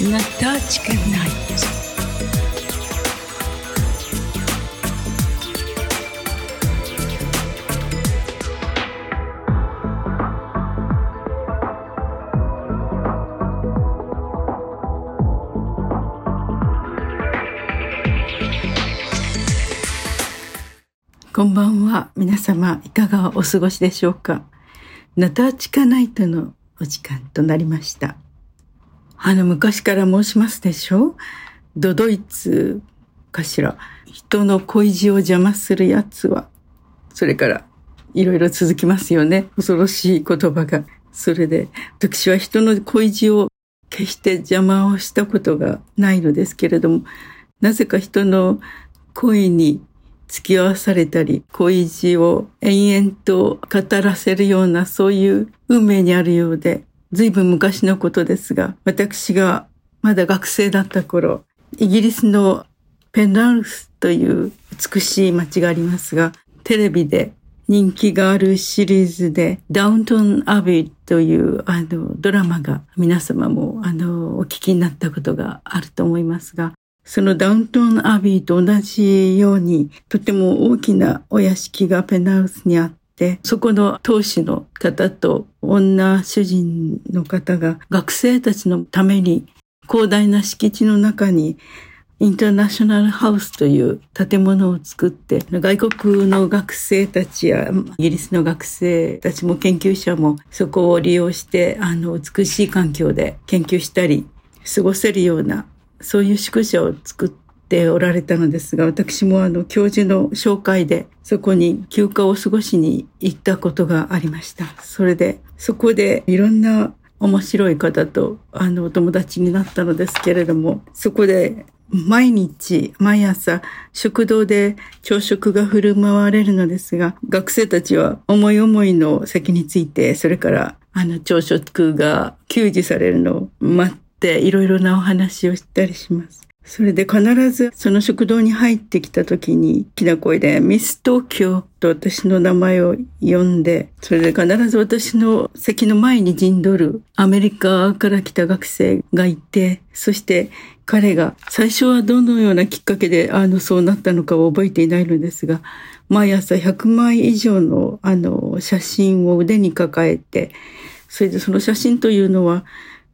Натачка Найт.こんばんは。皆様、いかがお過ごしでしょうか ナターチカナイトのお時間となりました。あの、昔から申しますでしょ？ドドイツかしら。人の恋路を邪魔する奴は。それから、いろいろ続きますよね。恐ろしい言葉が。それで、私は人の恋路を決して邪魔をしたことがないのですけれども、なぜか人の恋に付き合わされたり、恋路を延々と語らせるようなそういう運命にあるようで、随分昔のことですが、私がまだ学生だった頃、イギリスのペンダルスという美しい街がありますが、テレビで人気があるシリーズで、ダウントン・アビーというあのドラマが皆様もあのお聞きになったことがあると思いますが、そのダウントン・アビーと同じように、とても大きなお屋敷がペンダウスにあって、そこの当主の方と女主人の方が学生たちのために広大な敷地の中にインターナショナルハウスという建物を作って、外国の学生たちやイギリスの学生たちも研究者もそこを利用して、あの、美しい環境で研究したり、過ごせるようなそういう宿舎を作っておられたのですが、私もあの、教授の紹介で、そこに休暇を過ごしに行ったことがありました。それで、そこでいろんな面白い方と、あの、お友達になったのですけれども、そこで毎日、毎朝、食堂で朝食が振る舞われるのですが、学生たちは思い思いの席について、それから、あの、朝食が給仕されるのを待ってっていろいろなお話をしたりします。それで必ずその食堂に入ってきた時に大きな声でミス東京と私の名前を呼んで、それで必ず私の席の前に陣取るアメリカから来た学生がいて、そして彼が最初はどのようなきっかけであのそうなったのかを覚えていないのですが、毎朝100枚以上のあの写真を腕に抱えて、それでその写真というのは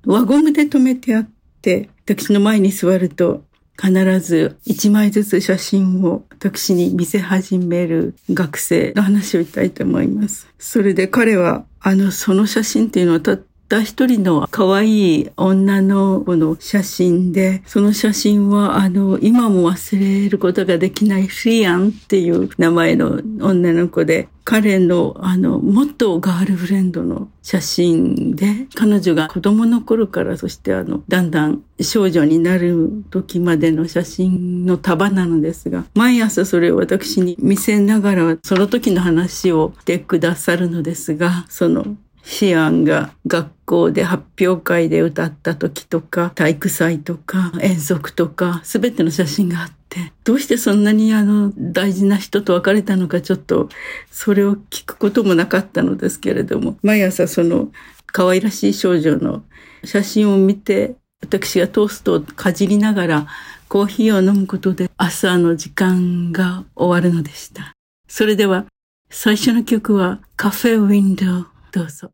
輪ゴムで止めてあって、私の前に座ると必ず一枚ずつ写真を私に見せ始める学生の話をしたいと思います。それで彼は、あの、その写真っていうのはたった一人の可愛い女の子の写真で、その写真は、あの、今も忘れることができないフィアンっていう名前の女の子で、彼の、あの、元ガールフレンドの写真で、彼女が子供の頃から、そしてあの、だんだん少女になる時までの写真の束なのですが、毎朝それを私に見せながら、その時の話をしてくださるのですが、そのシアンが学校で発表会で歌った時とか、体育祭とか、遠足とか、すべての写真があって、どうしてそんなにあの大事な人と別れたのかちょっとそれを聞くこともなかったのですけれども、毎朝その可愛らしい少女の写真を見て、私がトーストをかじりながらコーヒーを飲むことで朝の時間が終わるのでした。それでは最初の曲はカフェウィンドウどうぞ。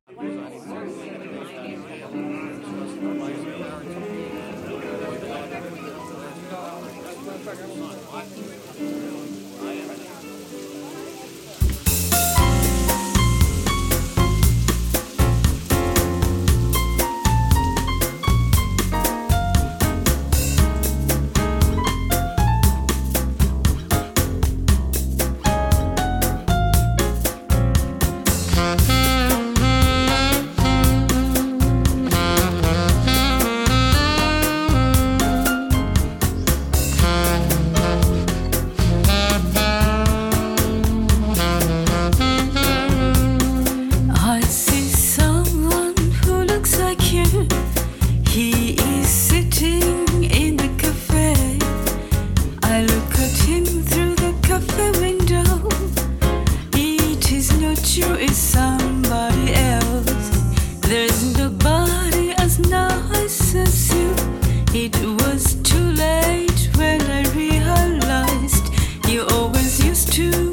to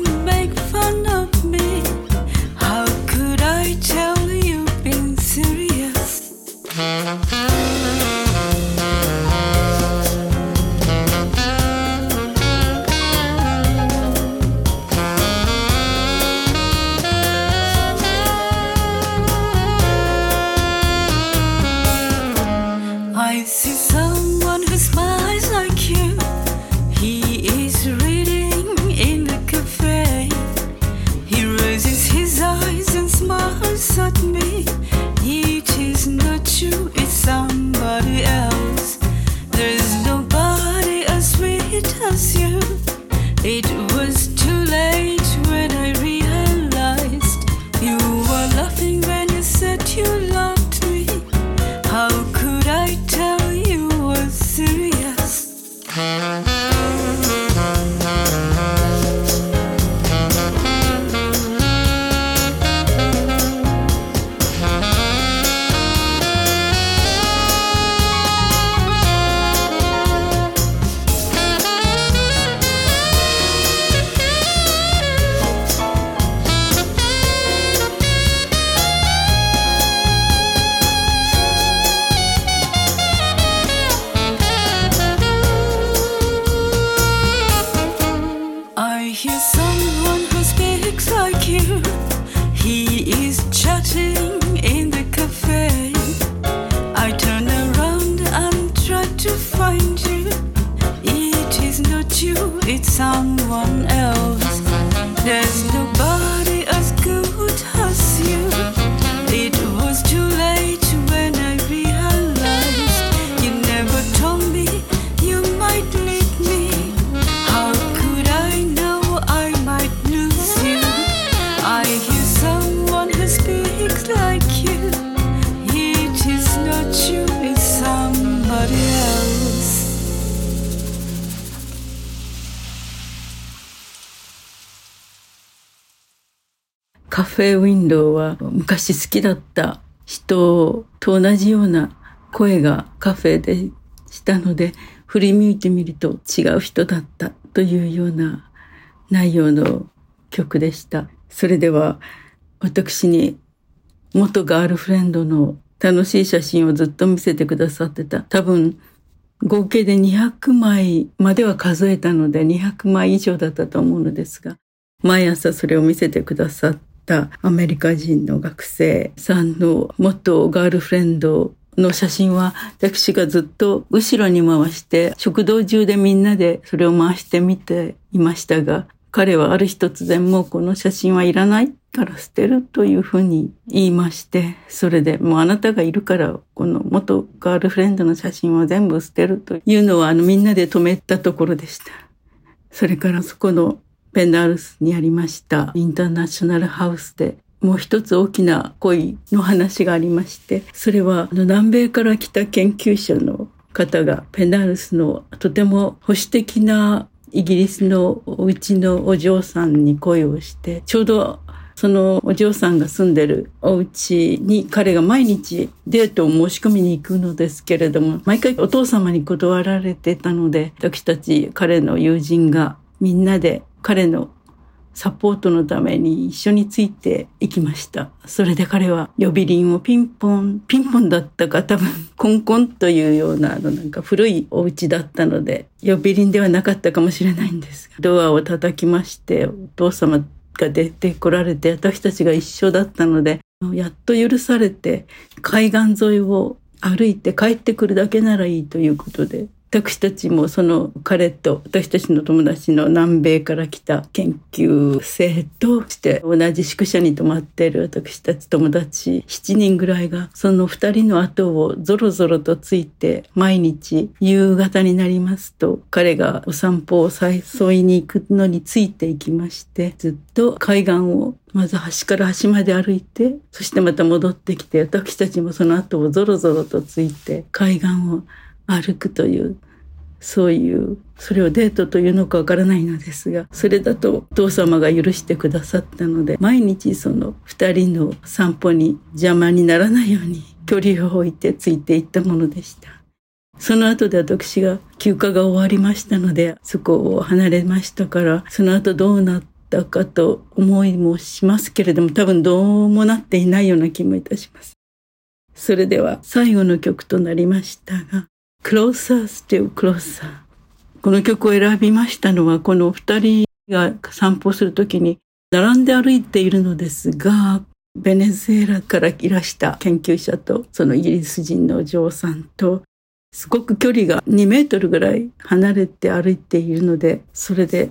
Música フェウィンドウは昔好きだった人と同じような声がカフェでしたので振り向いてみると違う人だったというような内容の曲でした。それでは私に元ガールフレンドの楽しい写真をずっと見せてくださってた。多分合計で200枚までは数えたので200枚以上だったと思うのですが、毎朝それを見せてくださってたアメリカ人の学生さんの元ガールフレンドの写真は私がずっと後ろに回して食堂中でみんなでそれを回してみていましたが彼はある日突然もうこの写真はいらないから捨てるというふうに言いましてそれでもうあなたがいるからこの元ガールフレンドの写真は全部捨てるというのはあのみんなで止めたところでした。それからそこのペンダルスにありましたインターナショナルハウスでもう一つ大きな恋の話がありましてそれはあの南米から来た研究者の方がペンダルスのとても保守的なイギリスのお家のお嬢さんに恋をしてちょうどそのお嬢さんが住んでるお家に彼が毎日デートを申し込みに行くのですけれども毎回お父様に断られてたので私たち彼の友人がみんなで彼のサポートのために一緒についていきました。それで彼は呼び鈴をピンポン、ピンポンだったか多分コンコンというようなあのなんか古いお家だったので呼び鈴ではなかったかもしれないんですがドアを叩きましてお父様が出てこられて私たちが一緒だったのでやっと許されて海岸沿いを歩いて帰ってくるだけならいいということで私たちもその彼と私たちの友達の南米から来た研究生として同じ宿舎に泊まっている私たち友達7人ぐらいがその2人の後をぞろぞろとついて毎日夕方になりますと彼がお散歩を誘いに行くのについていきましてずっと海岸をまず端から端まで歩いてそしてまた戻ってきて私たちもその後をぞろぞろとついて海岸を歩くというそういうそれをデートというのかわからないのですがそれだとお父様が許してくださったので毎日その2人の散歩に邪魔にならないように距離を置いてついていったものでした。その後で私が休暇が終わりましたのでそこを離れましたからその後どうなったかと思いもしますけれども多分どうもなっていないような気もいたします。それでは最後の曲となりましたが Closer Still Closer この曲を選びましたのはこの二人が散歩するときに並んで歩いているのですがベネズエラからいらした研究者とそのイギリス人のお嬢さんとすごく距離が2メートルぐらい離れて歩いているのでそれで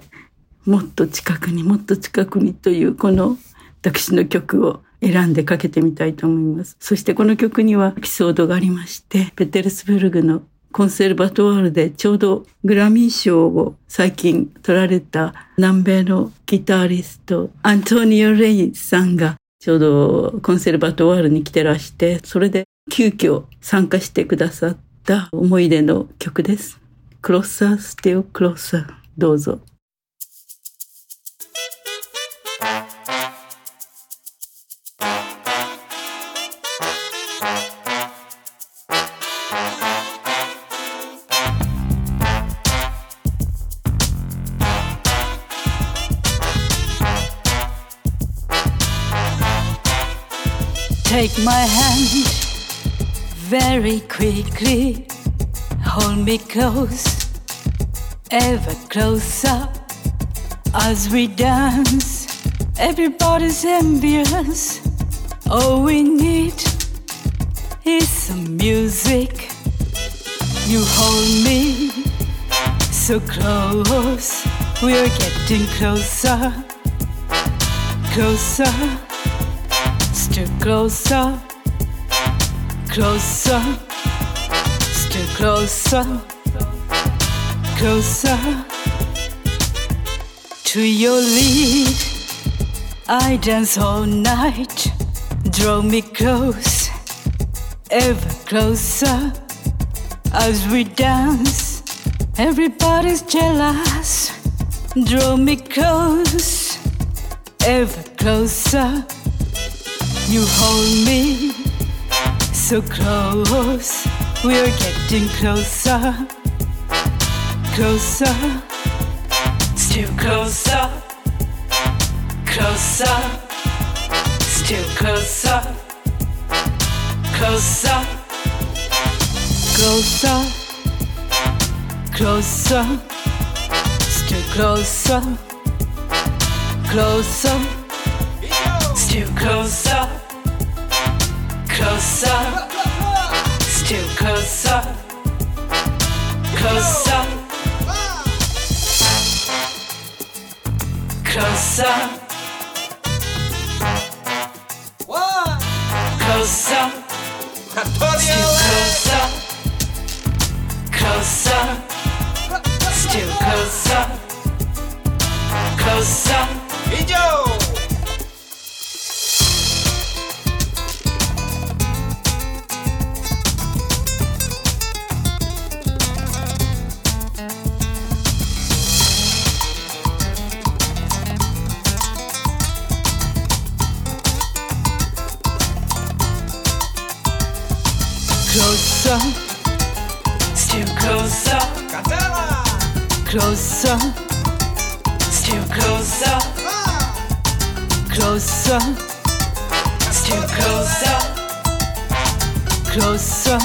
もっと近くにもっと近くにというこの私の曲を選んでかけてみたいと思います。そしてこの曲にはエピソードがありましてペテルスブルグのコンセルバトワールでちょうどグラミー賞を最近取られた南米のギタリストアントニオ・レイさんがちょうどコンセルバトワールに来てらしてそれで急遽参加してくださった思い出の曲です。Closer Still Closer どうぞ。Take my hand very quickly, hold me close, ever closer as we dance. Everybody's envious. All we need is some music. You hold me so close. we're getting closer, closer, closer, closer, still closer, closer to your lead. I dance all night, draw me close, ever closer as we dance. Everybody's jealous, draw me close, ever closer. You hold me so close, we're getting closer, closer, still closer, closer, still closer, closer, closer, closer, still closer, closer, too closer, closer. close up, it's too closer, closer. Closer. up, close up, close too close up, too close up. Closer, still closer, closer, still closer, closer.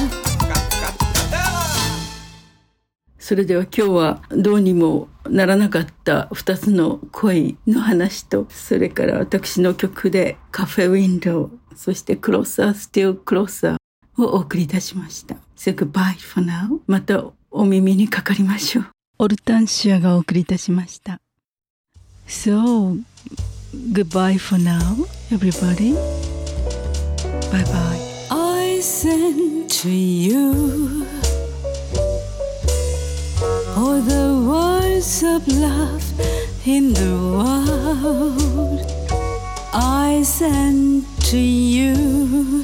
それでは今日はどうにもならなかった2つの恋の話とそれから私の曲でカフェウィンドウそしてクロッサースティルクロッサーをお送りいたしました。So goodbye for now. またお耳にかかりましょう。オルタンシアがお送りいたしました。So goodbye for now everybody. Bye bye. I send to you all the words of love in the world. I send to you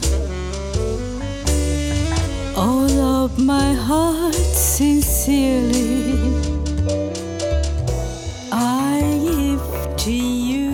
all of my heart sincerely. You.